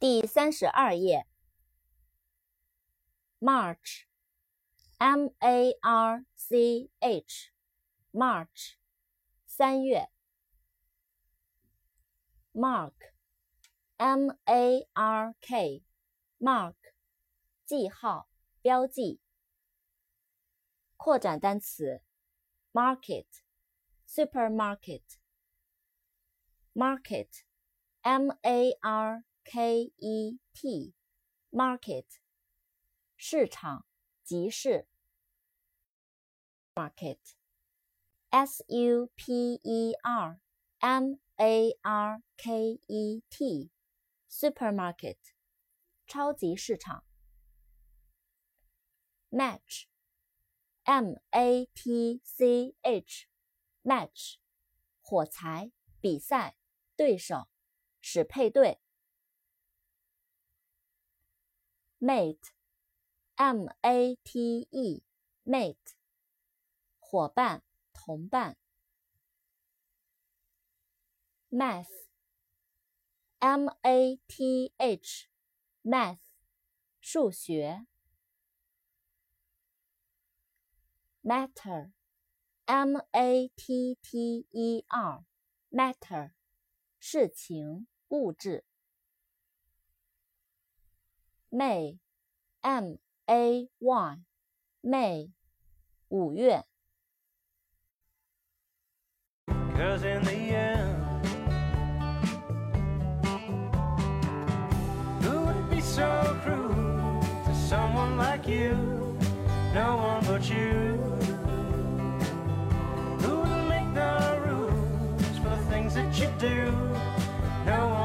第三十二页。March，M A R C H，March，三月。Mark，M A R K，Mark，记号、标记。扩展单词：market，supermarket，market，M A R。K E T market 市场集市 market S U P E R M A R K E T supermarket 超级市场 match M A T C H match 火柴比赛对手使配对 Mate, m a t e, mate, 伙伴、同伴。math, m a t h, math, 数学。matter, m a t t e r, matter, 事情、物质。May, M A Y, May, 五月。Cause in the end, who would be so cruel to someone like you? No one but you. Who make the rules for the things that you do? No one.